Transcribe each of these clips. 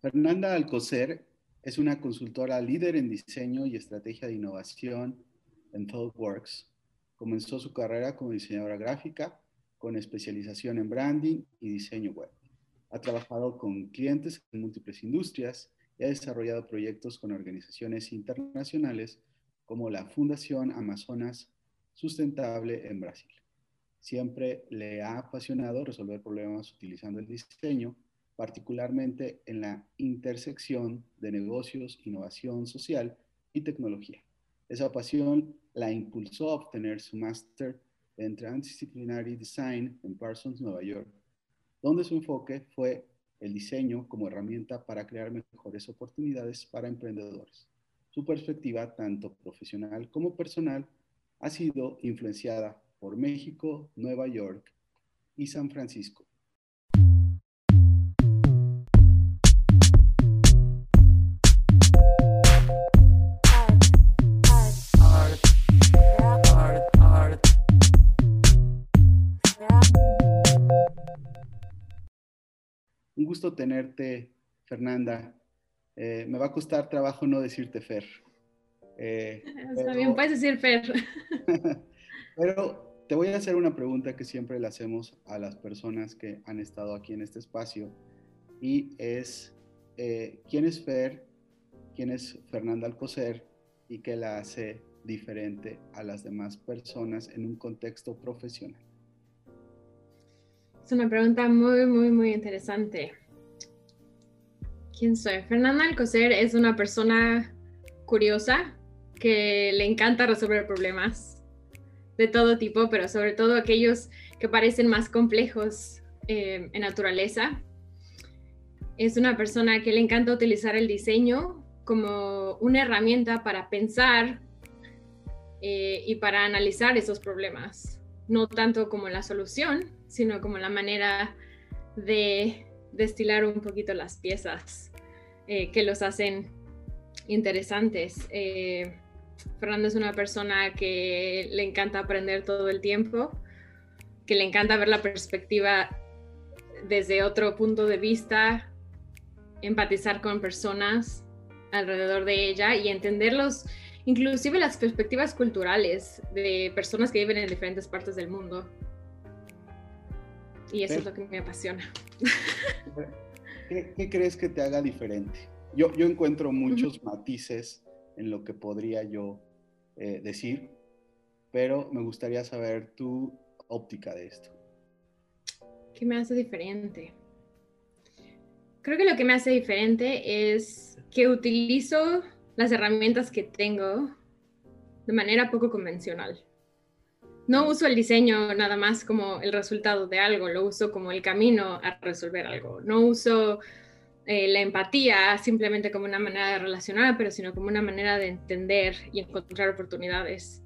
Fernanda Alcocer es una consultora líder en diseño y estrategia de innovación en ThoughtWorks. Comenzó su carrera como diseñadora gráfica con especialización en branding y diseño web. Ha trabajado con clientes en múltiples industrias y ha desarrollado proyectos con organizaciones internacionales como la Fundación Amazonas Sustentable en Brasil. Siempre le ha apasionado resolver problemas utilizando el diseño, particularmente en la intersección de negocios, innovación social y tecnología. Esa pasión la impulsó a obtener su máster en Transdisciplinary Design en Parsons, Nueva York, donde su enfoque fue el diseño como herramienta para crear mejores oportunidades para emprendedores. Su perspectiva, tanto profesional como personal, ha sido influenciada por México, Nueva York y San Francisco. Gusto tenerte, Fernanda. Eh, me va a costar trabajo no decirte Fer. Eh, Está bien, puedes decir Fer. pero te voy a hacer una pregunta que siempre le hacemos a las personas que han estado aquí en este espacio y es, eh, ¿quién es Fer? ¿Quién es Fernanda Alcocer? ¿Y qué la hace diferente a las demás personas en un contexto profesional? Es una pregunta muy, muy, muy interesante. ¿Quién soy? Fernanda Alcocer es una persona curiosa que le encanta resolver problemas de todo tipo, pero sobre todo aquellos que parecen más complejos eh, en naturaleza. Es una persona que le encanta utilizar el diseño como una herramienta para pensar eh, y para analizar esos problemas, no tanto como la solución, sino como la manera de destilar un poquito las piezas eh, que los hacen interesantes. Eh, Fernando es una persona que le encanta aprender todo el tiempo, que le encanta ver la perspectiva desde otro punto de vista, empatizar con personas alrededor de ella y entenderlos, inclusive las perspectivas culturales de personas que viven en diferentes partes del mundo. Y eso es lo que me apasiona. ¿Qué, crees que te haga diferente? Yo, yo encuentro muchos matices en lo que podría yo eh, decir, pero me gustaría saber tu óptica de esto. ¿Qué me hace diferente? Creo que lo que me hace diferente es que utilizo las herramientas que tengo de manera poco convencional no uso el diseño nada más como el resultado de algo, lo uso como el camino a resolver algo. No uso eh, la empatía simplemente como una manera de relacionar, pero sino como una manera de entender y encontrar oportunidades.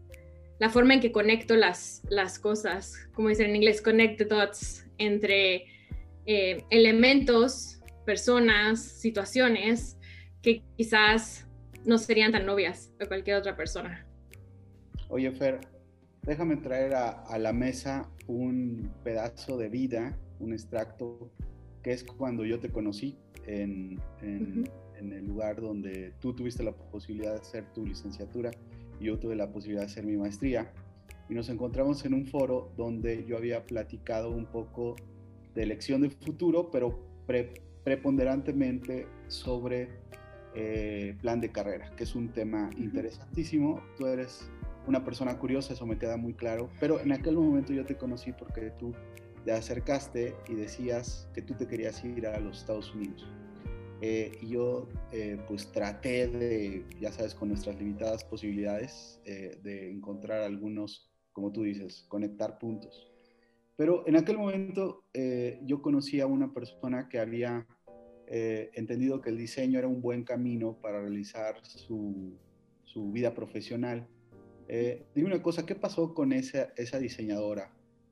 La forma en que conecto las, las cosas, como dicen en inglés, connect the dots entre eh, elementos, personas, situaciones que quizás no serían tan novias a cualquier otra persona. Oye, Fer, déjame traer a, la mesa un pedazo de vida, un extracto, que es cuando yo te conocí en, el lugar donde tú tuviste la posibilidad de hacer tu licenciatura y yo tuve la posibilidad de hacer mi maestría. Y nos encontramos en un foro donde yo había platicado un poco de elección de futuro, pero preponderantemente sobre eh, plan de carrera, que es un tema interesantísimo. Tú eres una persona curiosa, eso me queda muy claro, pero en aquel momento yo te conocí porque tú te acercaste y decías que tú te querías ir a los Estados Unidos. Eh, y yo eh, pues traté de, ya sabes, con nuestras limitadas posibilidades, eh, de encontrar algunos, como tú dices, conectar puntos. Pero en aquel momento yo conocí a una persona que había entendido que el diseño era un buen camino para realizar su, su vida profesional eh, dime una cosa, ¿qué pasó con esa, esa diseñadora?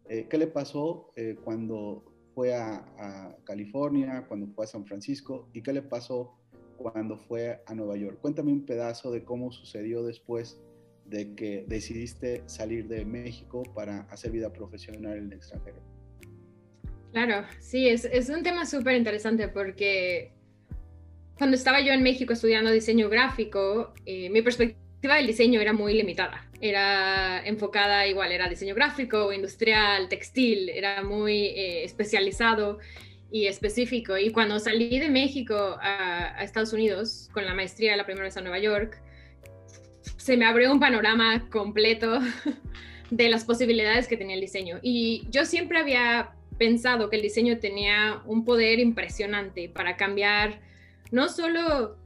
Eh, ¿Qué le pasó eh, cuando fue a, California, cuando fue a San Francisco? ¿Y qué le pasó cuando fue a Nueva York? Cuéntame un pedazo de cómo sucedió después de que decidiste salir de México para hacer vida profesional en el extranjero. Claro, sí, es, es un tema súper interesante porque cuando estaba yo en México estudiando diseño gráfico, eh, mi perspectiva del diseño era muy limitada. Era enfocada igual, era diseño gráfico, industrial, textil, era muy eh, especializado y específico. Y cuando salí de México a, a, Estados Unidos con la maestría la primera vez a Nueva York, se me abrió un panorama completo de las posibilidades que tenía el diseño. Y yo siempre había pensado que el diseño tenía un poder impresionante para cambiar no solo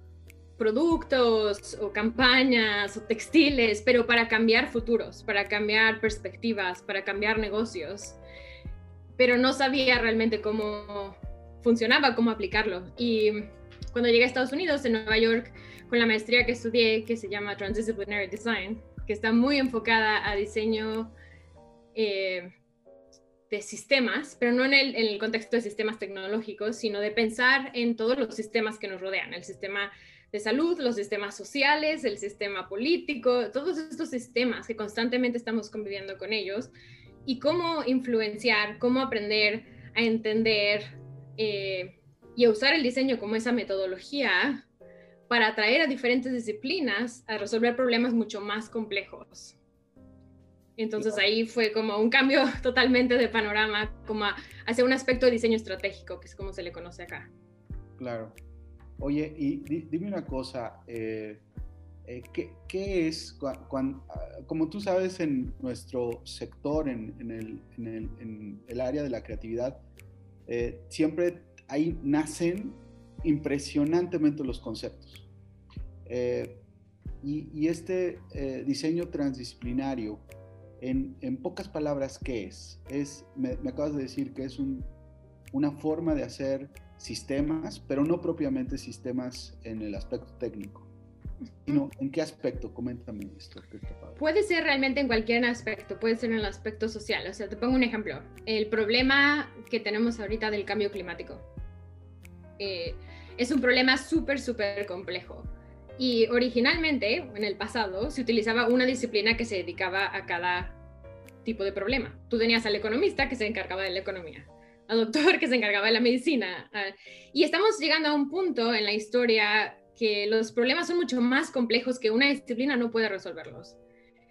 productos o campañas o textiles, pero para cambiar futuros, para cambiar perspectivas, para cambiar negocios. Pero no sabía realmente cómo funcionaba, cómo aplicarlo. Y cuando llegué a Estados Unidos, en Nueva York, con la maestría que estudié, que se llama Transdisciplinary Design, que está muy enfocada a diseño eh, de sistemas, pero no en el, contexto de sistemas tecnológicos, sino de pensar en todos los sistemas que nos rodean, el sistema de salud, los sistemas sociales, el sistema político, todos estos sistemas que constantemente estamos conviviendo con ellos y cómo influenciar, cómo aprender a entender eh, y a usar el diseño como esa metodología para atraer a diferentes disciplinas a resolver problemas mucho más complejos. Entonces ahí fue como un cambio totalmente de panorama, como hacia un aspecto de diseño estratégico, que es como se le conoce acá. Claro. Oye, y dime una cosa, eh, eh, ¿qué, es, cuando, como tú sabes, en nuestro sector, en, el, en el, área de la creatividad, eh, siempre ahí nacen impresionantemente los conceptos. y, y, este diseño transdisciplinario, en, pocas palabras, ¿qué es? es me, acabas de decir que es una forma de hacer sistemas, pero no propiamente sistemas en el aspecto técnico. Sino, ¿En qué aspecto? Coméntame esto. Puede ser realmente en cualquier aspecto, puede ser en el aspecto social. O sea, te pongo un ejemplo. El problema que tenemos ahorita del cambio climático. Eh, es un problema súper, súper complejo. Y originalmente, en el pasado, se utilizaba una disciplina que se dedicaba a cada tipo de problema. Tú tenías al economista que se encargaba de la economía, al doctor que se encargaba de la medicina. Y estamos llegando a un punto en la historia que los problemas son mucho más complejos que una disciplina no puede resolverlos.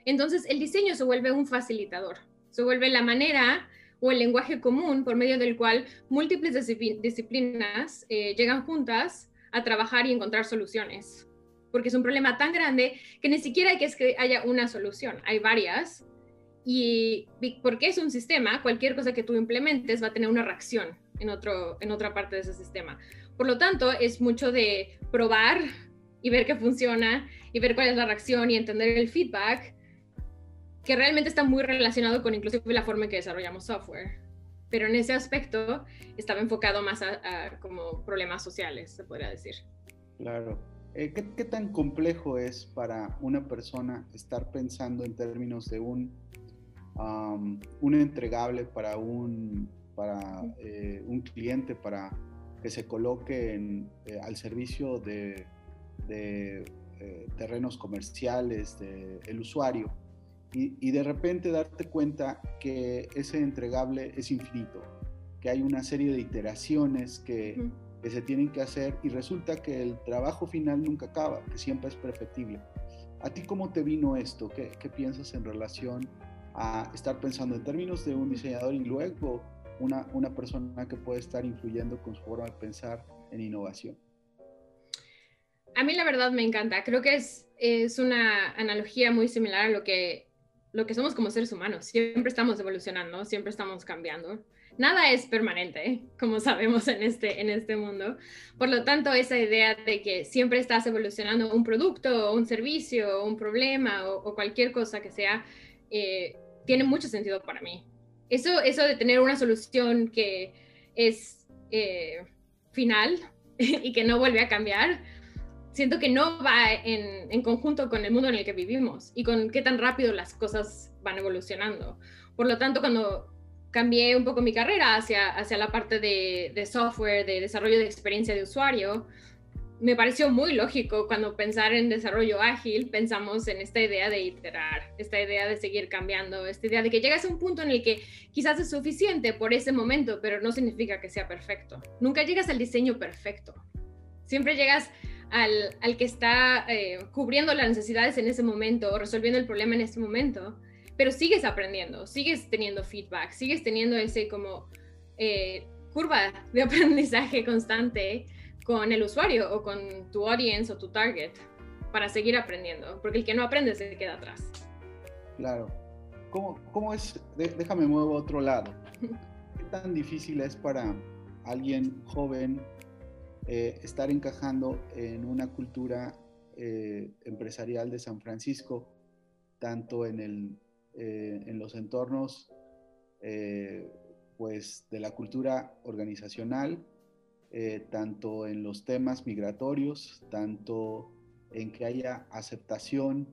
Entonces, el diseño se vuelve un facilitador, se vuelve la manera o el lenguaje común por medio del cual múltiples disciplinas eh, llegan juntas a trabajar y encontrar soluciones porque es un problema tan grande que ni siquiera hay que haya una solución, hay varias. Y porque es un sistema, cualquier cosa que tú implementes va a tener una reacción en, otro, en otra parte de ese sistema. Por lo tanto, es mucho de probar y ver qué funciona y ver cuál es la reacción y entender el feedback, que realmente está muy relacionado con inclusive la forma en que desarrollamos software. Pero en ese aspecto estaba enfocado más a, a como problemas sociales, se podría decir. Claro. Eh, ¿qué, tan complejo es para una persona estar pensando en términos de un, un entregable para, un, para eh, un cliente, para que se coloque en, eh, al servicio de, terrenos comerciales del usuario? Y, de repente darte cuenta que ese entregable es infinito, que hay una serie de iteraciones que que se tienen que hacer y resulta que el trabajo final nunca acaba, que siempre es perfectible. ¿A ti cómo te vino esto? ¿Qué, qué piensas en relación a estar pensando en términos de un diseñador y luego una, una persona que puede estar influyendo con su forma de pensar en innovación? A mí la verdad me encanta. Creo que es, es una analogía muy similar a lo que, lo que somos como seres humanos. Siempre estamos evolucionando, siempre estamos cambiando nada es permanente, como sabemos en este, en este mundo. Por lo tanto, esa idea de que siempre estás evolucionando un producto, un servicio, un problema o, cualquier cosa que sea, eh, tiene mucho sentido para mí. Eso, eso de tener una solución que es eh, final y que no vuelve a cambiar, siento que no va en, en, conjunto con el mundo en el que vivimos y con qué tan rápido las cosas van evolucionando. Por lo tanto, cuando cambié un poco mi carrera hacia, hacia la parte de, de, software, de desarrollo de experiencia de usuario, me pareció muy lógico cuando pensar en desarrollo ágil, pensamos en esta idea de iterar, esta idea de seguir cambiando, esta idea de que llegas a un punto en el que quizás es suficiente por ese momento, pero no significa que sea perfecto. Nunca llegas al diseño perfecto. Siempre llegas al, que está eh, cubriendo las necesidades en ese momento o resolviendo el problema en ese momento, pero sigues aprendiendo, sigues teniendo feedback, sigues teniendo ese como eh, curva de aprendizaje constante con el usuario o con tu audience o tu target para seguir aprendiendo, porque el que no aprende se queda atrás. Claro. ¿Cómo, cómo es? déjame muevo a otro lado. ¿Qué tan difícil es para alguien joven eh, estar encajando en una cultura eh, empresarial de San Francisco, tanto en, el, eh, en los entornos pues, de la cultura organizacional, tanto en los temas migratorios, tanto en que haya aceptación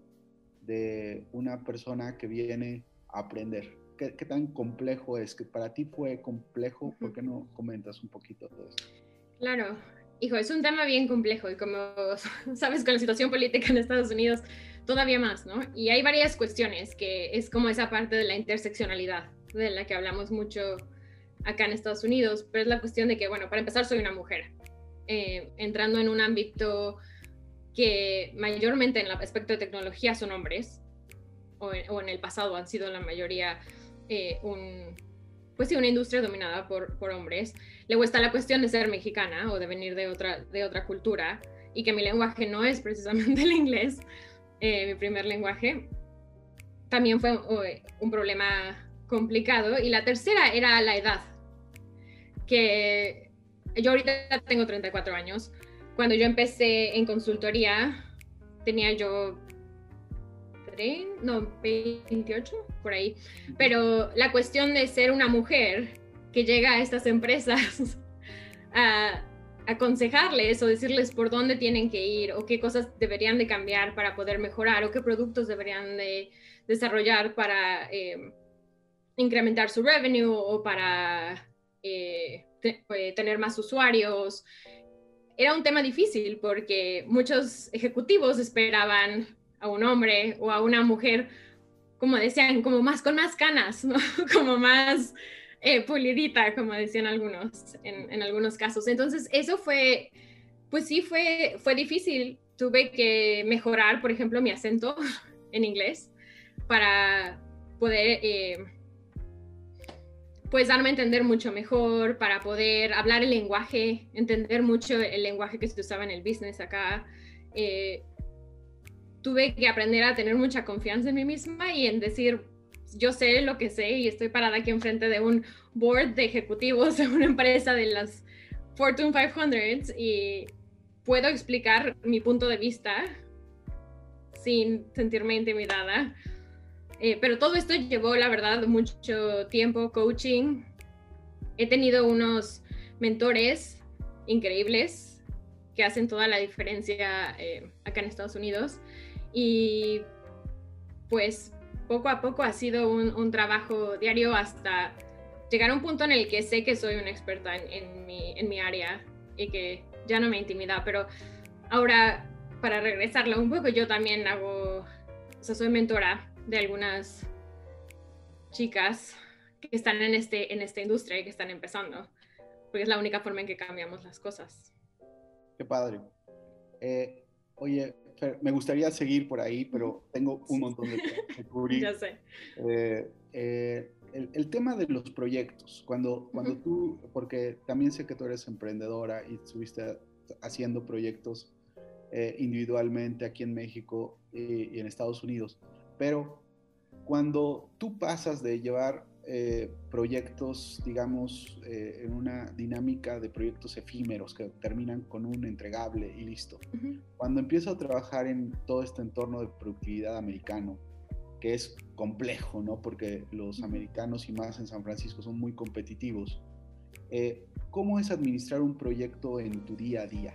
de una persona que viene a aprender. ¿Qué, qué tan complejo es? ¿Que para ti fue complejo? ¿Por qué no comentas un poquito de eso? Claro, hijo, es un tema bien complejo y como sabes con la situación política en Estados Unidos, todavía más, ¿no? Y hay varias cuestiones que es como esa parte de la interseccionalidad, de la que hablamos mucho acá en Estados Unidos, pero es la cuestión de que, bueno, para empezar soy una mujer, eh, entrando en un ámbito que mayormente en el aspecto de tecnología son hombres, o en, el pasado han sido la mayoría eh, un, pues sí, una industria dominada por, por hombres. Luego está la cuestión de ser mexicana o de venir de otra, de otra cultura y que mi lenguaje no es precisamente el inglés, eh, mi primer lenguaje. También fue un problema complicado. Y la tercera era la edad, que yo ahorita tengo 34 años. Cuando yo empecé en consultoría, tenía yo no, 28, por ahí. Pero la cuestión de ser una mujer que llega a estas empresas a aconsejarles o decirles por dónde tienen que ir o qué cosas deberían de cambiar para poder mejorar o qué productos deberían de desarrollar para eh, incrementar su revenue o para eh, eh, tener más usuarios. Era un tema difícil porque muchos ejecutivos esperaban a un hombre o a una mujer, como decían, como más con más canas, como más eh, pulidita, como decían algunos, en, algunos casos. Entonces, eso fue, pues sí, fue, fue difícil. Tuve que mejorar, por ejemplo, mi acento en inglés para poder... Pues darme a entender mucho mejor, para poder hablar el lenguaje, entender mucho el lenguaje que se usaba en el business acá. Eh, tuve que aprender a tener mucha confianza en mí misma y en decir, yo sé lo que sé y estoy parada aquí enfrente de un board de ejecutivos de una empresa de las Fortune 500 y puedo explicar mi punto de vista sin sentirme intimidada. Eh, pero todo esto llevó, la verdad, mucho tiempo coaching. He tenido unos mentores increíbles que hacen toda la diferencia eh, acá en Estados Unidos. Y pues poco a poco ha sido un, trabajo diario hasta llegar a un punto en el que sé que soy una experta en, mi, en mi área y que ya no me intimida, pero ahora para regresarlo un poco, yo también hago, o sea, soy mentora de algunas chicas que están en, este, en esta industria y que están empezando, porque es la única forma en que cambiamos las cosas. Qué padre. Eh, oye, me gustaría seguir por ahí, pero tengo un montón de que cubrir. ya sé. Eh, eh, el, tema de los proyectos, cuando, cuando tú, porque también sé que tú eres emprendedora y estuviste haciendo proyectos eh, individualmente aquí en México y, y en Estados Unidos, pero cuando tú pasas de llevar eh, proyectos, digamos, eh, en una dinámica de proyectos efímeros que terminan con un entregable y listo. Cuando empiezo a trabajar en todo este entorno de productividad americano, que es complejo, ¿no? Porque los americanos y más en San Francisco son muy competitivos. Eh, ¿Cómo es administrar un proyecto en tu día a día?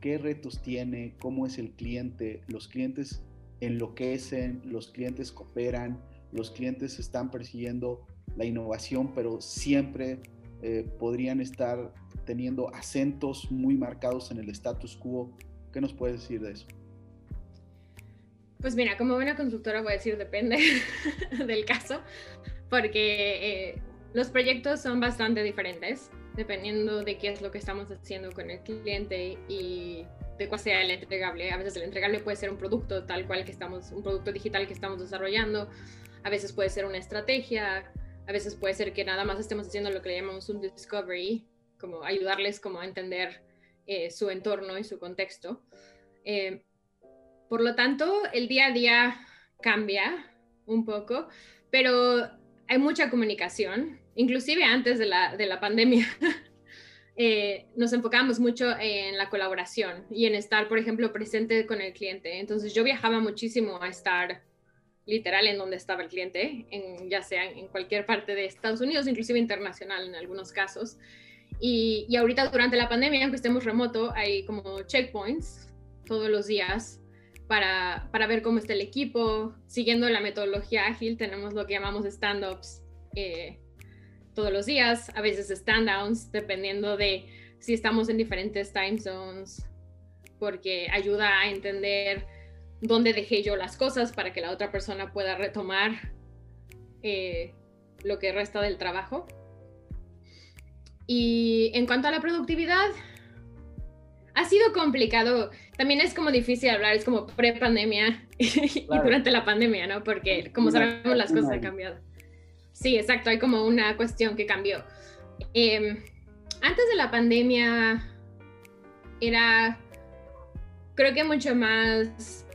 ¿Qué retos tiene? ¿Cómo es el cliente? ¿Los clientes enloquecen? ¿Los clientes cooperan? ¿Los clientes están persiguiendo la innovación, pero siempre eh, podrían estar teniendo acentos muy marcados en el status quo. ¿Qué nos puedes decir de eso? Pues mira, como buena consultora voy a decir depende del caso, porque eh, los proyectos son bastante diferentes dependiendo de qué es lo que estamos haciendo con el cliente y de cuál sea el entregable. A veces el entregable puede ser un producto tal cual que estamos, un producto digital que estamos desarrollando. A veces puede ser una estrategia. A veces puede ser que nada más estemos haciendo lo que le llamamos un discovery, como ayudarles como a entender eh, su entorno y su contexto. Eh, por lo tanto, el día a día cambia un poco, pero hay mucha comunicación, inclusive antes de la, de la pandemia. Eh, nos enfocamos mucho en la colaboración y en estar, por ejemplo, presente con el cliente. Entonces yo viajaba muchísimo a estar literal en donde estaba el cliente, en, ya sea en cualquier parte de Estados Unidos, inclusive internacional en algunos casos. Y, y ahorita durante la pandemia, aunque estemos remoto, hay como checkpoints todos los días para, para, ver cómo está el equipo. Siguiendo la metodología ágil, tenemos lo que llamamos stand-ups eh, todos los días, a veces stand-downs, dependiendo de si estamos en diferentes time zones, porque ayuda a entender dónde dejé yo las cosas para que la otra persona pueda retomar eh, lo que resta del trabajo. Y en cuanto a la productividad, ha sido complicado. También es como difícil hablar, es como pre-pandemia y durante la pandemia, ¿no? Porque como sabemos las cosas han cambiado. Sí, exacto, hay como una cuestión que cambió. Em, antes de la pandemia era, creo que mucho más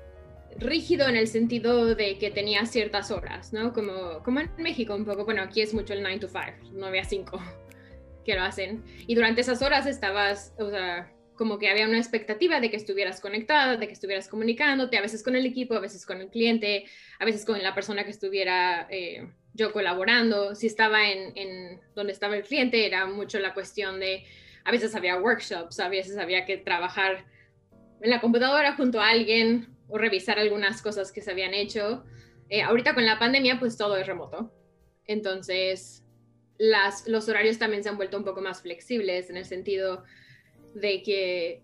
rígido en el sentido de que tenía ciertas horas, ¿no? Como, como en México un poco, bueno, aquí es mucho el 9 to 5, 9 a 5 que lo hacen. Y durante esas horas estabas, o sea, como que había una expectativa de que estuvieras conectada, de que estuvieras comunicándote, a veces con el equipo, a veces con el cliente, a veces con la persona que estuviera eh, yo colaborando. Si estaba en, en, donde estaba el cliente, era mucho la cuestión de, a veces había workshops, a veces había que trabajar en la computadora junto a alguien o revisar algunas cosas que se habían hecho. Eh, ahorita con la pandemia, pues todo es remoto. Entonces, las, los horarios también se han vuelto un poco más flexibles en el sentido de que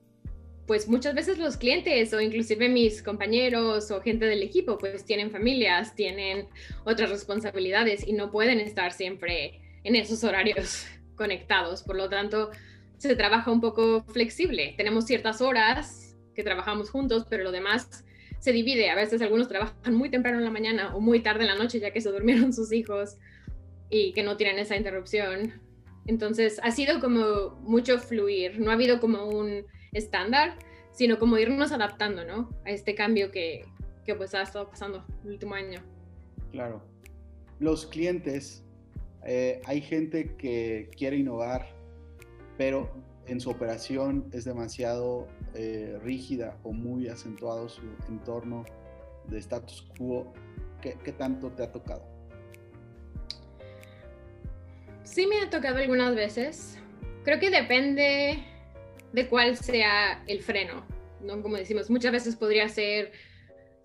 pues muchas veces los clientes o inclusive mis compañeros o gente del equipo pues tienen familias, tienen otras responsabilidades y no pueden estar siempre en esos horarios conectados. Por lo tanto, se trabaja un poco flexible. Tenemos ciertas horas que trabajamos juntos, pero lo demás se divide. A veces algunos trabajan muy temprano en la mañana o muy tarde en la noche ya que se durmieron sus hijos y que no tienen esa interrupción. Entonces ha sido como mucho fluir, no ha habido como un estándar, sino como irnos adaptando, ¿no? A este cambio que, que pues ha estado pasando el último año. Claro. Los clientes, eh, hay gente que quiere innovar, pero en su operación es demasiado eh, rígida o muy acentuado su entorno de status quo. ¿Qué tanto te ha tocado? Sí me ha tocado algunas veces. Creo que depende de cuál sea el freno, ¿no? Como decimos, muchas veces podría ser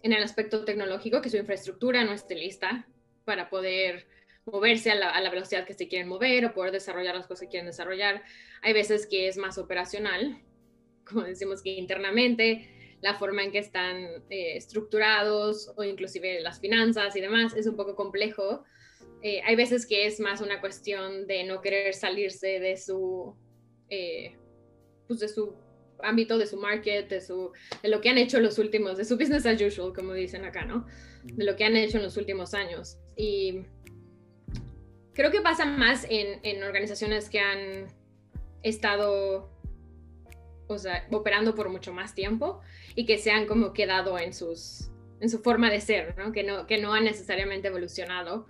en el aspecto tecnológico, que su infraestructura no esté lista para poder moverse a la, velocidad que se quieren mover o poder desarrollar las cosas que quieren desarrollar. Hay veces que es más operacional, como decimos que internamente, la forma en que están eh, estructurados o inclusive las finanzas y demás es un poco complejo eh, hay veces que es más una cuestión de no querer salirse de su, eh, pues de su ámbito, de su market, de, su, de lo que han hecho los últimos, de su business as usual, como dicen acá, ¿no? De lo que han hecho en los últimos años. Y creo que pasa más en, en organizaciones que han estado, o sea, operando por mucho más tiempo y que se han como quedado en sus en su forma de ser, ¿no? Que, no, que no han necesariamente evolucionado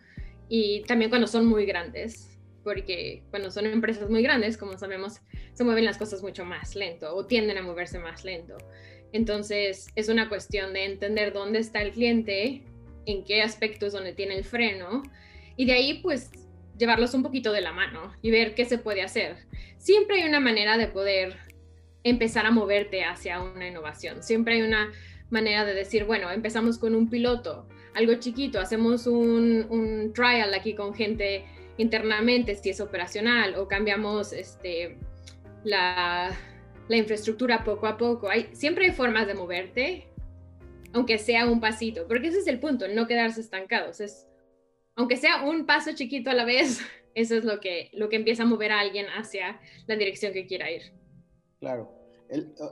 y también cuando son muy grandes, porque cuando son empresas muy grandes, como sabemos, se mueven las cosas mucho más lento o tienden a moverse más lento. Entonces, es una cuestión de entender dónde está el cliente, en qué aspectos donde tiene el freno, y de ahí, pues, llevarlos un poquito de la mano y ver qué se puede hacer. Siempre hay una manera de poder empezar a moverte hacia una innovación. Siempre hay una manera de decir, bueno, empezamos con un piloto, algo chiquito, hacemos un, trial aquí con gente internamente, si es operacional, o cambiamos este, la, infraestructura poco a poco. Hay, siempre hay formas de moverte, aunque sea un pasito, porque ese es el punto, no quedarse estancados. Es, aunque sea un paso chiquito a la vez, eso es lo que, lo que empieza a mover a alguien hacia la dirección que quiera ir. Claro.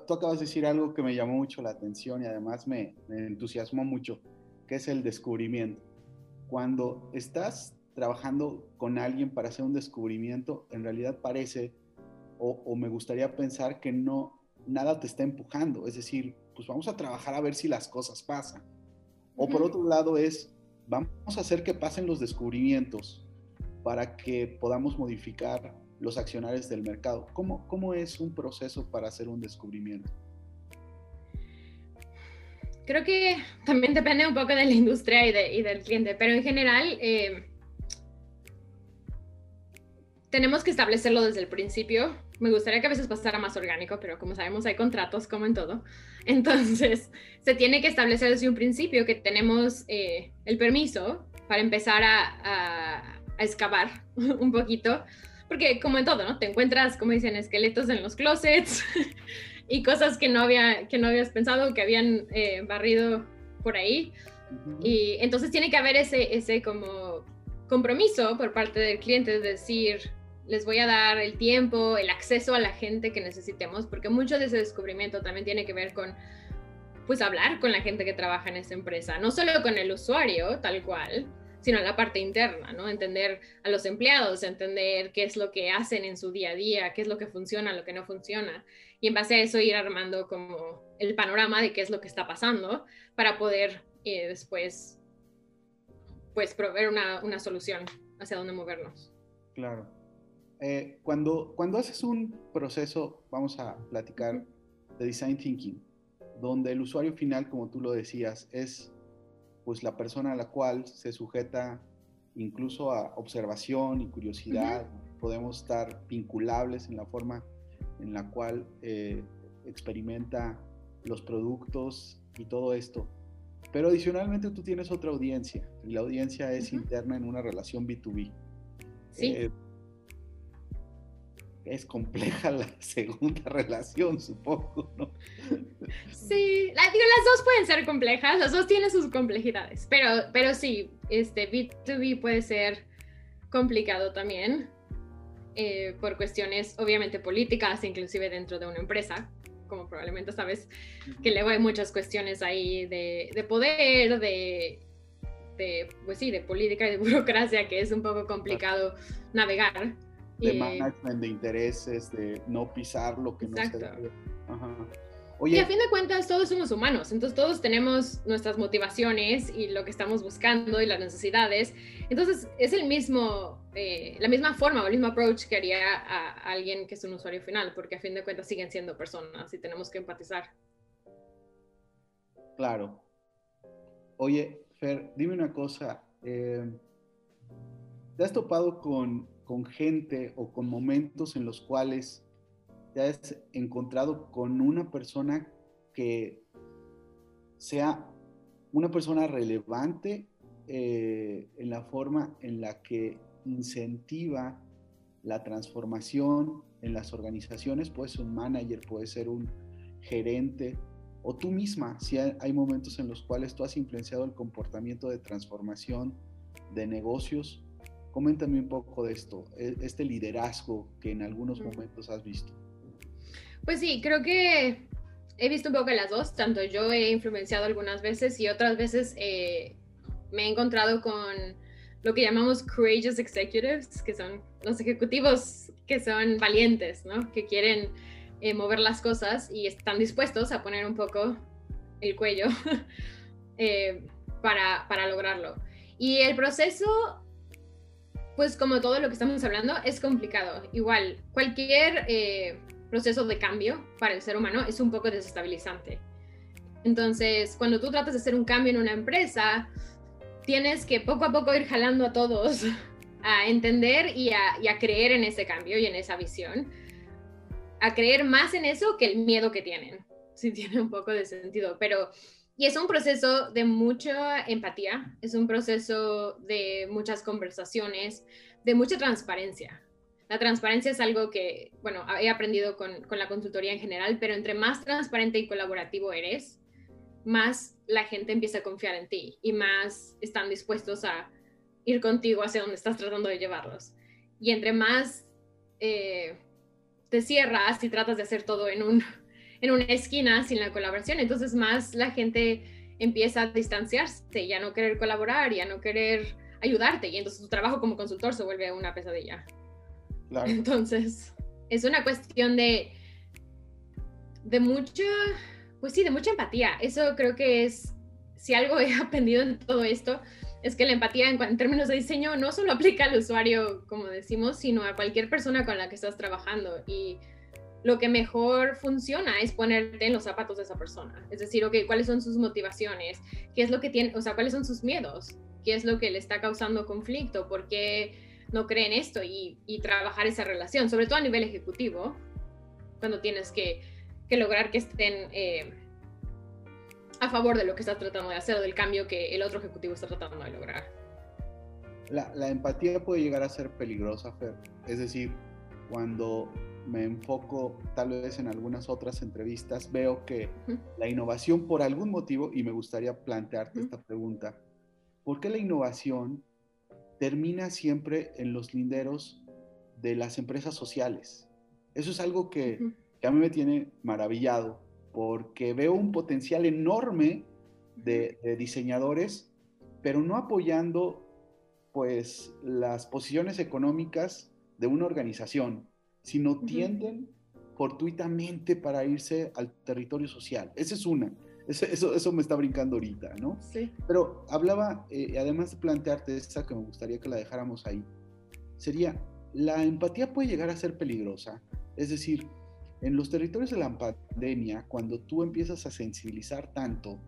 tú acabas de decir algo que me llamó mucho la atención y además me, entusiasmó mucho, que es el descubrimiento. Cuando estás trabajando con alguien para hacer un descubrimiento, en realidad parece, o, o, me gustaría pensar que no, nada te está empujando, es decir, pues vamos a trabajar a ver si las cosas pasan. O por otro lado es, vamos a hacer que pasen los descubrimientos para que podamos modificar los accionarios del mercado. ¿Cómo, cómo es un proceso para hacer un descubrimiento? Creo que también depende un poco de la industria y, del cliente, pero en general eh, tenemos que establecerlo desde el principio. Me gustaría que a veces pasara más orgánico, pero como sabemos hay contratos como en todo. Entonces, se tiene que establecer desde un principio que tenemos eh, el permiso para empezar a, a excavar un poquito porque como en todo, ¿no? Te encuentras, como dicen, esqueletos en los closets y cosas que no, había, que no habías pensado que habían eh, barrido por ahí. Y entonces tiene que haber ese, ese como compromiso por parte del cliente, es decir, les voy a dar el tiempo, el acceso a la gente que necesitemos, porque mucho de ese descubrimiento también tiene que ver con, pues, hablar con la gente que trabaja en esa empresa, no solo con el usuario, tal cual, sino la parte interna, ¿no? Entender a los empleados, entender qué es lo que hacen en su día a día, qué es lo que funciona, lo que no funciona, y en base a eso ir armando como el panorama de qué es lo que está pasando para poder eh, después, pues, proveer una, una, solución hacia dónde movernos. Claro. Eh, cuando, cuando haces un proceso, vamos a platicar de design thinking, donde el usuario final, como tú lo decías, es pues la persona a la cual se sujeta incluso a observación y curiosidad, podemos estar vinculables en la forma en la cual eh, experimenta los productos y todo esto. Pero adicionalmente tú tienes otra audiencia y la audiencia es interna en una relación B2B. Sí. Eh, es compleja la segunda relación, supongo, ¿no? Sí, la, digo, las dos pueden ser complejas, las dos tienen sus complejidades, pero, pero sí, este B2B puede ser complicado también eh, por cuestiones obviamente políticas, inclusive dentro de una empresa, como probablemente sabes, que luego hay muchas cuestiones ahí de, de poder, de, de, pues sí, de política y de burocracia que es un poco complicado navegar de management de intereses, de no pisar lo que Exacto. no se Oye, y a fin de cuentas todos somos humanos, entonces todos tenemos nuestras motivaciones y lo que estamos buscando y las necesidades. Entonces es el mismo, eh, la misma forma o el mismo approach que haría a, alguien que es un usuario final, porque a fin de cuentas siguen siendo personas y tenemos que empatizar. Claro. Oye, Fer, dime una cosa. Eh, ¿Te has topado con con gente o con momentos en los cuales te has encontrado con una persona que sea una persona relevante eh, en la forma en la que incentiva la transformación en las organizaciones, puede ser un manager, puede ser un gerente, o tú misma, si hay momentos en los cuales tú has influenciado el comportamiento de transformación de negocios Coméntame un poco de esto, e, este liderazgo que en algunos momentos has visto. Pues sí, creo que he visto un poco las dos, tanto yo he influenciado algunas veces y otras veces eh, me he encontrado con lo que llamamos courageous executives, que son los ejecutivos que son valientes, ¿no? Que quieren eh, mover las cosas y están dispuestos a poner un poco el cuello eh, para, para lograrlo. Y el proceso pues como todo lo que estamos hablando, es complicado. Igual, cualquier eh, proceso de cambio para el ser humano es un poco desestabilizante. Entonces, cuando tú tratas de hacer un cambio en una empresa, tienes que poco a poco ir jalando a todos a entender y a, y a creer en ese cambio y en esa visión. A creer más en eso que el miedo que tienen. Sí, tiene un poco de sentido, pero y es un proceso de mucha empatía, es un proceso de muchas conversaciones, de mucha transparencia. La transparencia es algo que, bueno, he aprendido con, con la consultoría en general, pero entre más transparente y colaborativo eres, más la gente empieza a confiar en ti y más están dispuestos a ir contigo hacia donde estás tratando de llevarlos. Y entre más eh, te cierras y tratas de hacer todo en un, en una esquina sin la colaboración. Entonces más la gente empieza a distanciarse, ya no querer colaborar, ya no querer ayudarte y entonces tu trabajo como consultor se vuelve una pesadilla. Entonces, es una cuestión de, de mucha, pues sí, de mucha empatía. Eso creo que es, si algo he aprendido en todo esto, es que la empatía en, términos de diseño no solo aplica al usuario, como decimos, sino a cualquier persona con la que estás trabajando. Y lo que mejor funciona es ponerte en los zapatos de esa persona. Es decir, ok, ¿cuáles son sus motivaciones? ¿Qué es lo que tiene, o sea, cuáles son sus miedos? ¿Qué es lo que le está causando conflicto? ¿Por qué no creen esto? Y, trabajar esa relación, sobre todo a nivel ejecutivo, cuando tienes que, lograr que estén eh, a favor de lo que estás tratando de hacer o del cambio que el otro ejecutivo está tratando de lograr. La, la empatía puede llegar a ser peligrosa, Fer. Es decir, cuando me enfoco tal vez en algunas otras entrevistas, veo que la innovación por algún motivo, y me gustaría plantearte esta pregunta, ¿por qué la innovación termina siempre en los linderos de las empresas sociales? Eso es algo que, a mí me tiene maravillado, porque veo un potencial enorme de, de diseñadores, pero no apoyando pues las posiciones económicas de una organización sino tienden fortuitamente para irse al territorio social. Esa es una. Eso, eso, me está brincando ahorita, ¿no? Sí. Pero hablaba, eh, además de plantearte esta que me gustaría que la dejáramos ahí, sería, la empatía puede llegar a ser peligrosa. Es decir, en los territorios de la pandemia, cuando tú empiezas a sensibilizar tanto,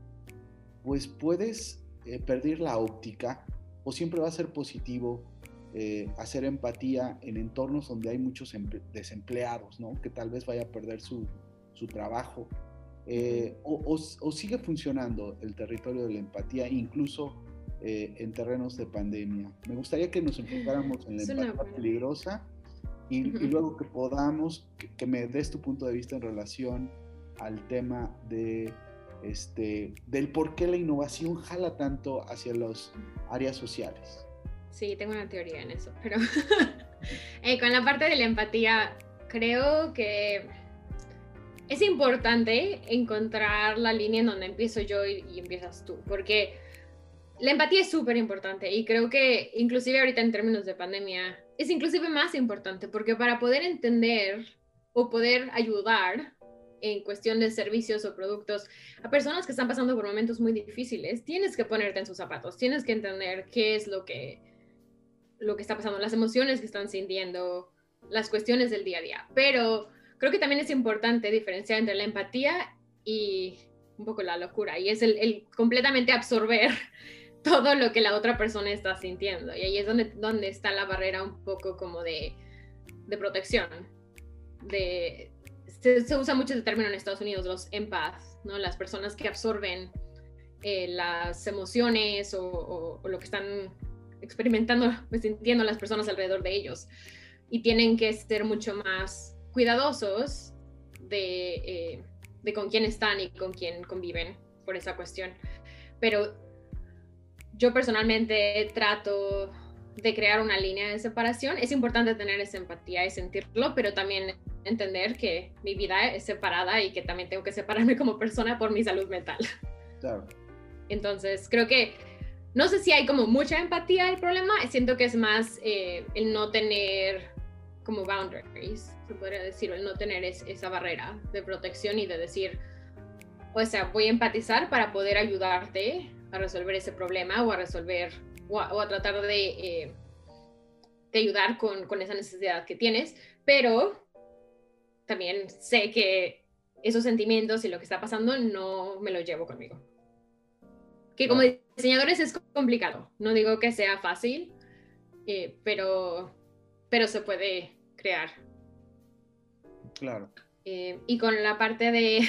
pues puedes eh, perder la óptica o siempre va a ser positivo eh, hacer empatía en entornos donde hay muchos desempleados, ¿no? que tal vez vaya a perder su, su trabajo. Eh, o, sigue funcionando el territorio de la empatía, incluso eh, en terrenos de pandemia. Me gustaría que nos enfocáramos en la empatía peligrosa y, luego que podamos, que, me des tu punto de vista en relación al tema de este, del por qué la innovación jala tanto hacia las áreas sociales. Sí, tengo una teoría en eso, pero eh, con la parte de la empatía, creo que es importante encontrar la línea en donde empiezo yo y, empiezas tú, porque la empatía es súper importante y creo que inclusive ahorita en términos de pandemia es inclusive más importante, porque para poder entender o poder ayudar en cuestión de servicios o productos a personas que están pasando por momentos muy difíciles, tienes que ponerte en sus zapatos, tienes que entender qué es lo que lo que está pasando, las emociones que están sintiendo, las cuestiones del día a día. Pero creo que también es importante diferenciar entre la empatía y un poco la locura, y es el, completamente absorber todo lo que la otra persona está sintiendo. Y ahí es donde, donde está la barrera un poco como de, de protección. De, se, usa mucho el término en Estados Unidos, los empaths, ¿no? las personas que absorben eh, las emociones o, lo que están experimentando, pues sintiendo las personas alrededor de ellos. Y tienen que ser mucho más cuidadosos de, eh, de con quién están y con quién conviven por esa cuestión. Pero yo personalmente trato de crear una línea de separación. Es importante tener esa empatía y sentirlo, pero también entender que mi vida es separada y que también tengo que separarme como persona por mi salud mental. Claro. Entonces, creo que no sé si hay como mucha empatía el problema, siento que es más eh, el no tener como boundaries, se podría decir, el no tener esa barrera de protección y de decir, o sea, voy a empatizar para poder ayudarte a resolver ese problema o a resolver o a, tratar de, eh, de ayudar con, con, esa necesidad que tienes, pero también sé que esos sentimientos y lo que está pasando no me lo llevo conmigo que como diseñadores es complicado. No digo que sea fácil, eh, pero, pero se puede crear. Claro. Eh, y con la parte de,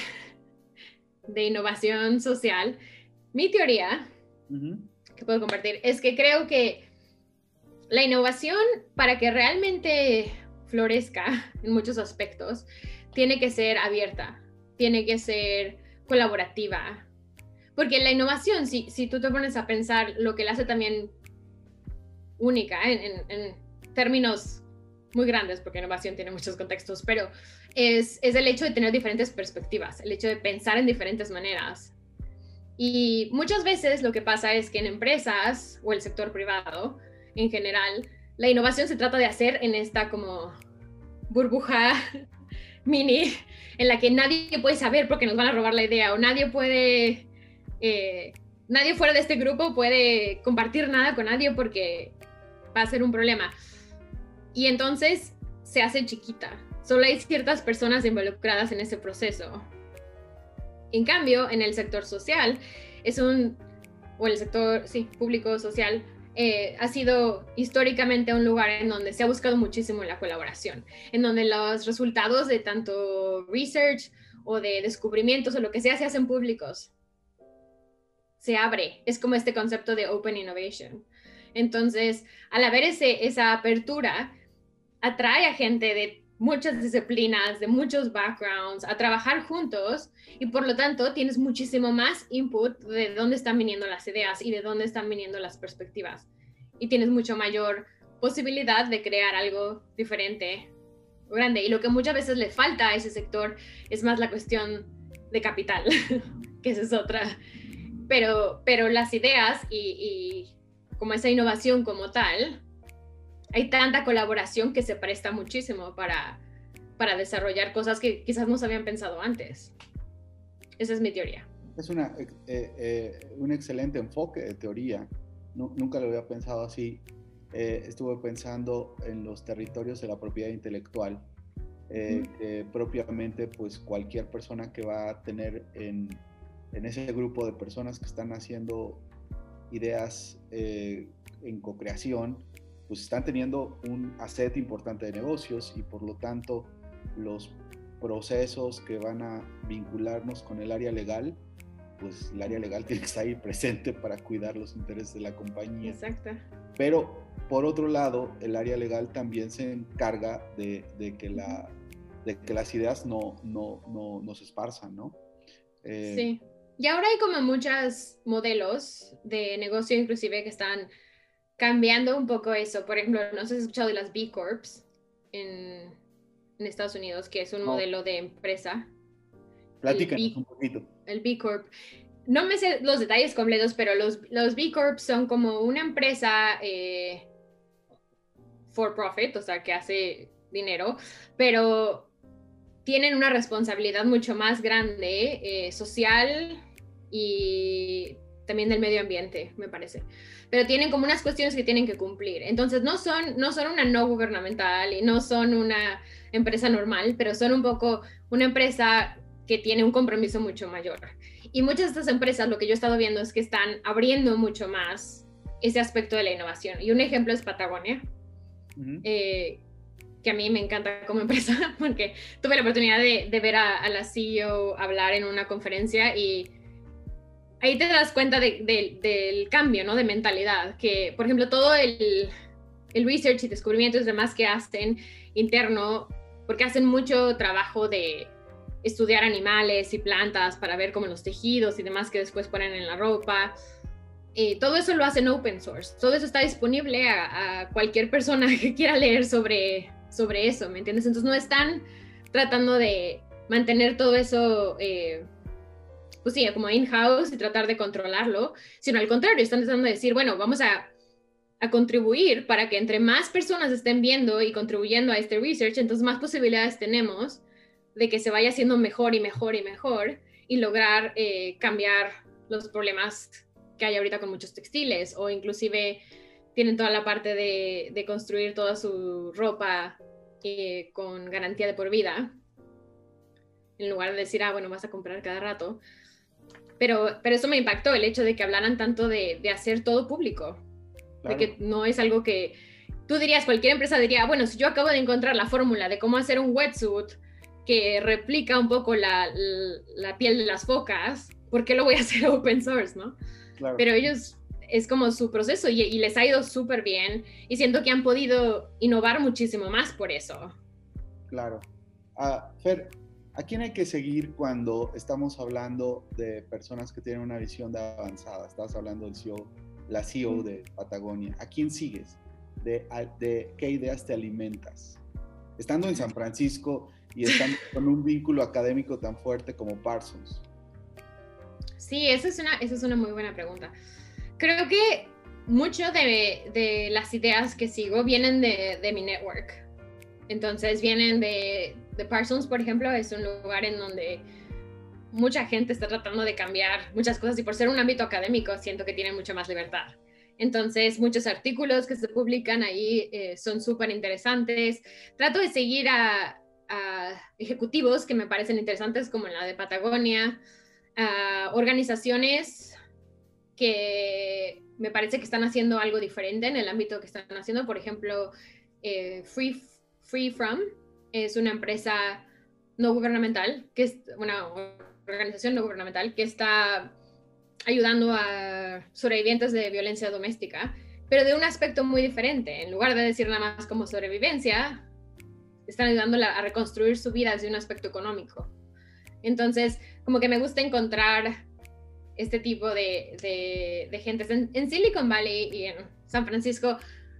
de innovación social, mi teoría que puedo compartir es que creo que la innovación, para que realmente florezca en muchos aspectos, tiene que ser abierta, tiene que ser colaborativa, porque la innovación, si, si tú te pones a pensar lo que la hace también única en, términos muy grandes, porque innovación tiene muchos contextos, pero es, es el hecho de tener diferentes perspectivas, el hecho de pensar en diferentes maneras. Y muchas veces lo que pasa es que en empresas o el sector privado en general, la innovación se trata de hacer en esta como burbuja mini en la que nadie puede saber porque nos van a robar la idea o nadie puede, eh, nadie fuera de este grupo puede compartir nada con nadie porque va a ser un problema. Y entonces se hace chiquita. Solo hay ciertas personas involucradas en ese proceso. En cambio, en el sector social, es un, o el sector, sí, público social, eh, ha sido históricamente un lugar en donde se ha buscado muchísimo la colaboración, en donde los resultados de tanto research o de descubrimientos o lo que sea se hacen públicos. Se abre, es como este concepto de open innovation. Entonces, al haber ese, esa apertura, atrae a gente de muchas disciplinas, de muchos backgrounds, a trabajar juntos y por lo tanto tienes muchísimo más input de dónde están viniendo las ideas y de dónde están viniendo las perspectivas. Y tienes mucho mayor posibilidad de crear algo diferente, grande. Y lo que muchas veces le falta a ese sector es más la cuestión de capital, que esa es otra. Pero, pero las ideas y, y como esa innovación como tal, hay tanta colaboración que se presta muchísimo para, para desarrollar cosas que quizás no se habían pensado antes. Esa es mi teoría. Es una, eh, eh, un excelente enfoque de teoría. nunca lo había pensado así. Eh, estuve pensando en los territorios de la propiedad intelectual, propiamente pues cualquier persona que va a tener en, en ese grupo de personas que están haciendo ideas en co-creación, pues están teniendo un asset importante de negocios y por lo tanto los procesos que van a vincularnos con el área legal, pues el área legal tiene que estar ahí presente para cuidar los intereses de la compañía. Exacto. Pero por otro lado, el área legal también se encarga de, que, la, de que las ideas no, no, no, se esparzan, ¿no? Eh, sí. Y ahora hay como muchos modelos de negocio inclusive que están cambiando un poco eso. Por ejemplo, no sé si has escuchado de las B Corps en, Estados Unidos, que es un modelo de empresa. Platícanos un poquito. El B Corp. No me sé los detalles completos, pero los, los B Corps son como una empresa eh, for profit, o sea, que hace dinero, pero tienen una responsabilidad mucho más grande eh, social y también del medio ambiente, me parece pero tienen como unas cuestiones que tienen que cumplir. Entonces, no son, no son una no gubernamental y no son una empresa normal, pero son un poco una empresa que tiene un compromiso mucho mayor. Y muchas de estas empresas, lo que yo he estado viendo es que están abriendo mucho más ese aspecto de la innovación. Y un ejemplo es Patagonia, eh, que a mí me encanta como empresa, porque tuve la oportunidad de, de ver a, a, la CEO hablar en una conferencia y ahí te das cuenta del cambio, ¿no? De mentalidad, que, por ejemplo, todo el, research y descubrimientos demás que hacen interno, porque hacen mucho trabajo de estudiar animales y plantas para ver cómo los tejidos y demás que después ponen en la ropa. y todo eso lo hacen open source. Todo eso está disponible a, cualquier persona que quiera leer sobre, sobre eso, ¿me entiendes? Entonces no están tratando de mantener todo eso eh, pues sí, como in-house y tratar de controlarlo, sino al contrario, están tratando de decir, bueno, vamos a, a contribuir para que entre más personas estén viendo y contribuyendo a este research, entonces más posibilidades tenemos de que se vaya haciendo mejor y mejor y mejor y lograr eh, cambiar los problemas que hay ahorita con muchos textiles o inclusive tienen toda la parte de, de construir toda su ropa eh, con garantía de por vida en lugar de decir, ah, bueno, vas a comprar cada rato. Pero, pero eso me impactó, el hecho de que hablaran tanto de, de hacer todo público, de que no es algo que tú dirías, cualquier empresa diría, bueno, si yo acabo de encontrar la fórmula de cómo hacer un wetsuit que replica un poco la, la, piel de las focas, ¿por qué lo voy a hacer open source, no? Pero ellos es como su proceso y, y les ha ido súper bien y siento que han podido innovar muchísimo más por eso. Claro. Uh, Fer, ¿A quién hay que seguir cuando estamos hablando de personas que tienen una visión de avanzada? Estás hablando del CEO, la CEO de Patagonia. ¿A quién sigues? ¿De, de qué ideas te alimentas? estando en San Francisco y estando con un vínculo académico tan fuerte como Parsons? Sí, esa es una, esa es una muy buena pregunta. Creo que mucho de, de las ideas que sigo vienen de, de, mi network. Entonces vienen de, de Parsons, por ejemplo, es un lugar en donde mucha gente está tratando de cambiar muchas cosas y por ser un ámbito académico siento que tienen mucha más libertad. Entonces, muchos artículos que se publican ahí eh, son súper interesantes. Trato de seguir a, ejecutivos que me parecen interesantes, como la de Patagonia, a organizaciones que me parece que están haciendo algo diferente en el ámbito que están haciendo. Por ejemplo, eh, Free, Free From es una empresa no gubernamental, que es una organización no gubernamental que está ayudando a sobrevivientes de violencia doméstica, pero de un aspecto muy diferente. En lugar de decir nada más como sobrevivencia, están ayudando a reconstruir su vida desde un aspecto económico. Entonces, como que me gusta encontrar este tipo de, de, gente. En, Silicon Valley y en San Francisco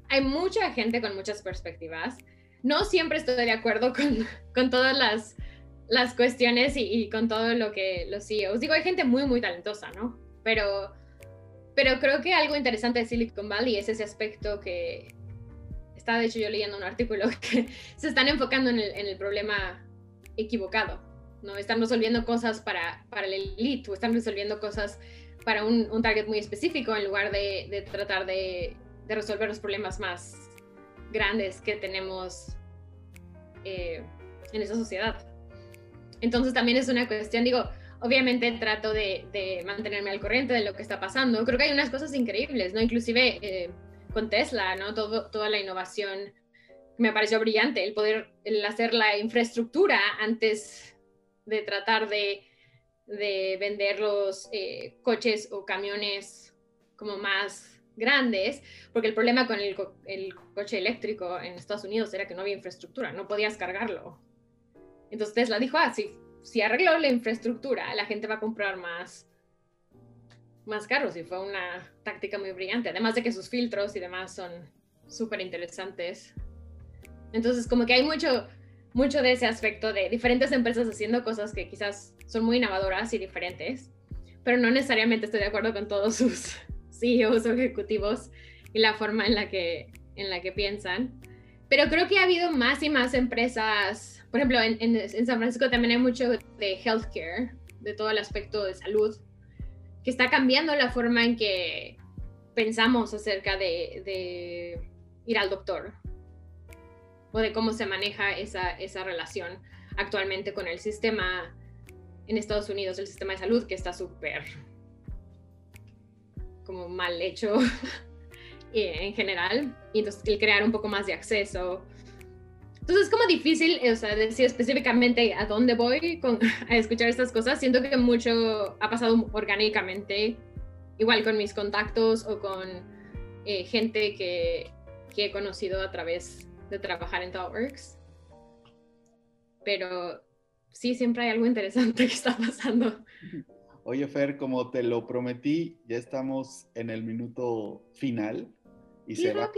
hay mucha gente con muchas perspectivas. No siempre estoy de acuerdo con, con todas las, las cuestiones y, con todo lo que los CEOs. Digo, hay gente muy, muy talentosa, ¿no? Pero, pero creo que algo interesante de Silicon Valley es ese aspecto que está, de hecho, yo leyendo un artículo que se están enfocando en el, problema equivocado, ¿no? Están resolviendo cosas para, para el elite o están resolviendo cosas para un, target muy específico en lugar de, de tratar de, resolver los problemas más grandes que tenemos eh, en esa sociedad. Entonces también es una cuestión, digo, obviamente trato de, mantenerme al corriente de lo que está pasando. Creo que hay unas cosas increíbles, ¿no? Inclusive eh, con Tesla, ¿no? Todo, toda la innovación me pareció brillante, el poder hacer la infraestructura antes de tratar de, de vender los eh, coches o camiones como más grandes, porque el problema con el, el, coche eléctrico en Estados Unidos era que no había infraestructura, no podías cargarlo. Entonces Tesla dijo, ah, si arregló la infraestructura, la gente va a comprar más, más carros y fue una táctica muy brillante. Además de que sus filtros y demás son súper interesantes. Entonces, como que hay mucho, mucho de ese aspecto de diferentes empresas haciendo cosas que quizás son muy innovadoras y diferentes, pero no necesariamente estoy de acuerdo con todos sus CEOs o ejecutivos y la forma en la que, en la que piensan. Pero creo que ha habido más y más empresas por ejemplo, en, San Francisco también hay mucho de healthcare, de todo el aspecto de salud, que está cambiando la forma en que pensamos acerca de, ir al doctor o de cómo se maneja esa, esa relación actualmente con el sistema en Estados Unidos, el sistema de salud que está súper como mal hecho en general. Y entonces el crear un poco más de acceso entonces es como difícil, o sea, decir específicamente a dónde voy con, a escuchar estas cosas. Siento que mucho ha pasado orgánicamente, igual con mis contactos o con eh, gente que, que, he conocido a través de trabajar en ThoughtWorks. Pero sí, siempre hay algo interesante que está pasando. Oye, Fer, como te lo prometí, ya estamos en el minuto final y, se. Va,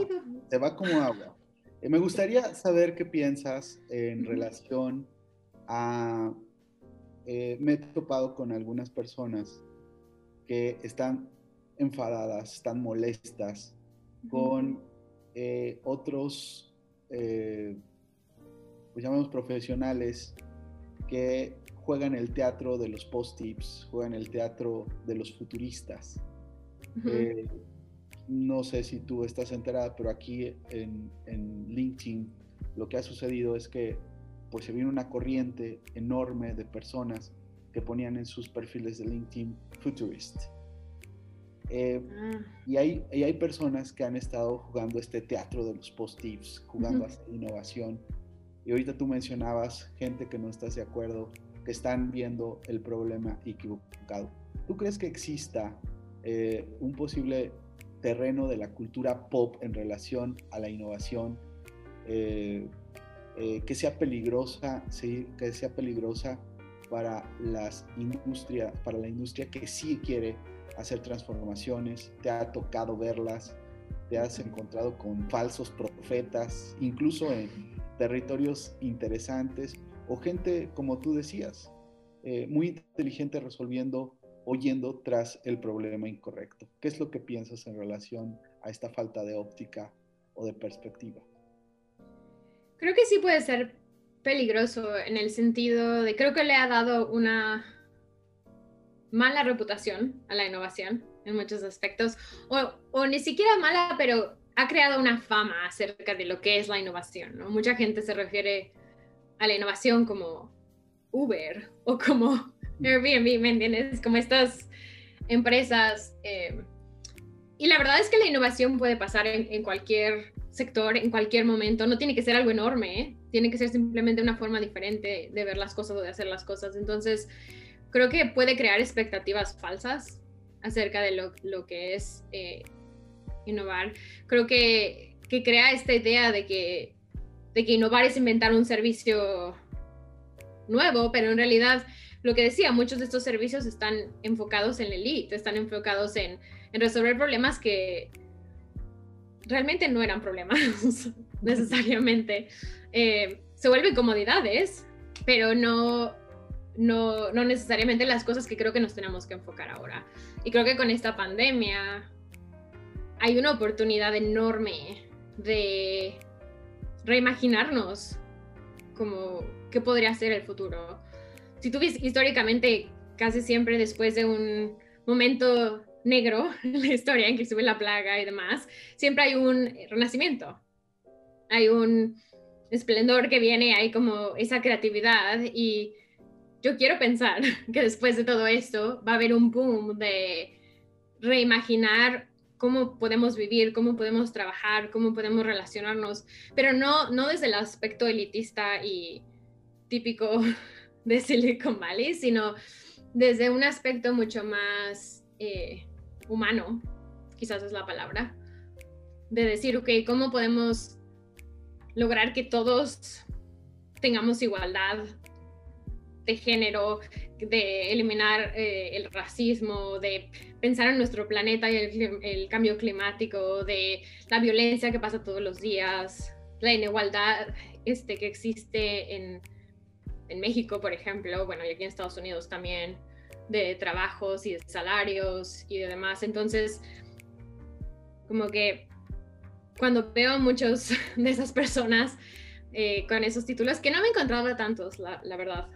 se va como agua. Eh, me gustaría saber qué piensas en relación a... Eh, me he topado con algunas personas que están enfadadas, están molestas con eh, otros, pues llamamos profesionales, que juegan el teatro de los post-tips, juegan el teatro de los futuristas no sé si tú estás enterada, pero aquí en, LinkedIn lo que ha sucedido es que pues se viene una corriente enorme de personas que ponían en sus perfiles de LinkedIn futurist. Eh, ah. y, hay, hay personas que han estado jugando este teatro de los post-tips, jugando a innovación. Y ahorita tú mencionabas gente que no estás de acuerdo, que están viendo el problema equivocado. ¿Tú crees que exista eh, un posible terreno de la cultura pop en relación a la innovación, eh, eh, que sea peligrosa, sí, que sea peligrosa para las industrias, para la industria que sí quiere hacer transformaciones, te ha tocado verlas, te has encontrado con falsos profetas, incluso en territorios interesantes o gente, como tú decías, eh, muy inteligente resolviendo oyendo tras el problema incorrecto. ¿Qué es lo que piensas en relación a esta falta de óptica o de perspectiva? Creo que sí puede ser peligroso en el sentido de, creo que le ha dado una mala reputación a la innovación en muchos aspectos, o, o ni siquiera mala, pero ha creado una fama acerca de lo que es la innovación. ¿no? Mucha gente se refiere a la innovación como Uber o como Airbnb, ¿me entiendes? Como estas empresas. Eh, y la verdad es que la innovación puede pasar en, cualquier sector, en cualquier momento. No tiene que ser algo enorme, ¿eh? tiene que ser simplemente una forma diferente de ver las cosas o de hacer las cosas. Entonces, creo que puede crear expectativas falsas acerca de lo, lo que es eh, innovar. Creo que, que, crea esta idea de que, de que innovar es inventar un servicio nuevo, pero en realidad lo que decía, muchos de estos servicios están enfocados en la elite, están enfocados en, resolver problemas que realmente no eran problemas necesariamente. Eh, se vuelven comodidades, pero no, no, no necesariamente las cosas que creo que nos tenemos que enfocar ahora. Y creo que con esta pandemia hay una oportunidad enorme de reimaginarnos como qué podría ser el futuro si tú ves históricamente, casi siempre después de un momento negro en la historia, inclusive la plaga y demás, siempre hay un renacimiento. Hay un esplendor que viene, hay como esa creatividad y yo quiero pensar que después de todo esto va a haber un boom de reimaginar cómo podemos vivir, cómo podemos trabajar, cómo podemos relacionarnos, pero no, no desde el aspecto elitista y típico de Silicon Valley, sino desde un aspecto mucho más eh, humano, quizás es la palabra, de decir, ok, ¿cómo podemos lograr que todos tengamos igualdad de género, de eliminar eh, el racismo, de pensar en nuestro planeta y el, cambio climático, de la violencia que pasa todos los días, la inigualdad este, que existe en, en México, por ejemplo, bueno, y aquí en Estados Unidos también, de trabajos y de salarios y de demás. Entonces, como que cuando veo muchos de esas personas eh, con esos títulos, que no me encontraba tantos, la, verdad,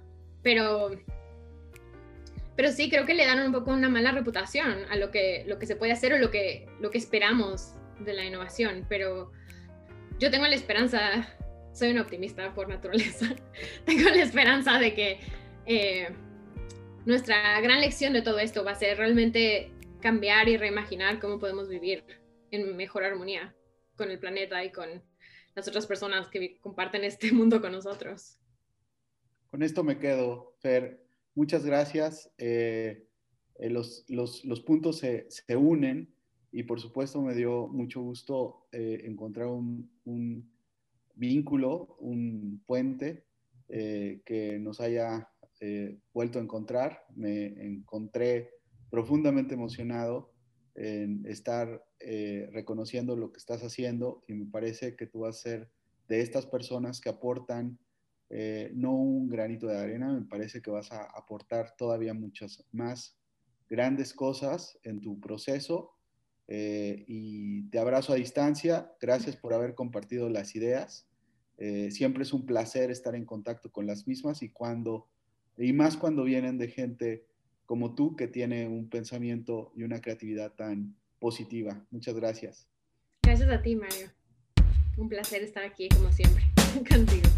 pero, pero sí creo que le dan un poco una mala reputación a lo que, lo que se puede hacer o lo que, lo que esperamos de la innovación, pero yo tengo la esperanza soy un optimista por naturaleza. Tengo la esperanza de que eh, nuestra gran lección de todo esto va a ser realmente cambiar y reimaginar cómo podemos vivir en mejor armonía con el planeta y con las otras personas que comparten este mundo con nosotros. Con esto me quedo, Fer. Muchas gracias. Eh, eh, los, puntos se, unen y por supuesto me dio mucho gusto encontrar un, un vínculo, un puente eh, que nos haya eh, vuelto a encontrar. Me encontré profundamente emocionado en estar eh, reconociendo lo que estás haciendo y me parece que tú vas a ser de estas personas que aportan no un granito de arena, me parece que vas a aportar todavía muchas más grandes cosas en tu proceso eh, y te abrazo a distancia. Gracias por haber compartido las ideas. Eh, siempre es un placer estar en contacto con las mismas y cuando y más cuando vienen de gente como tú que tiene un pensamiento y una creatividad tan positiva. Muchas gracias. Gracias a ti, Mario. Un placer estar aquí como siempre contigo.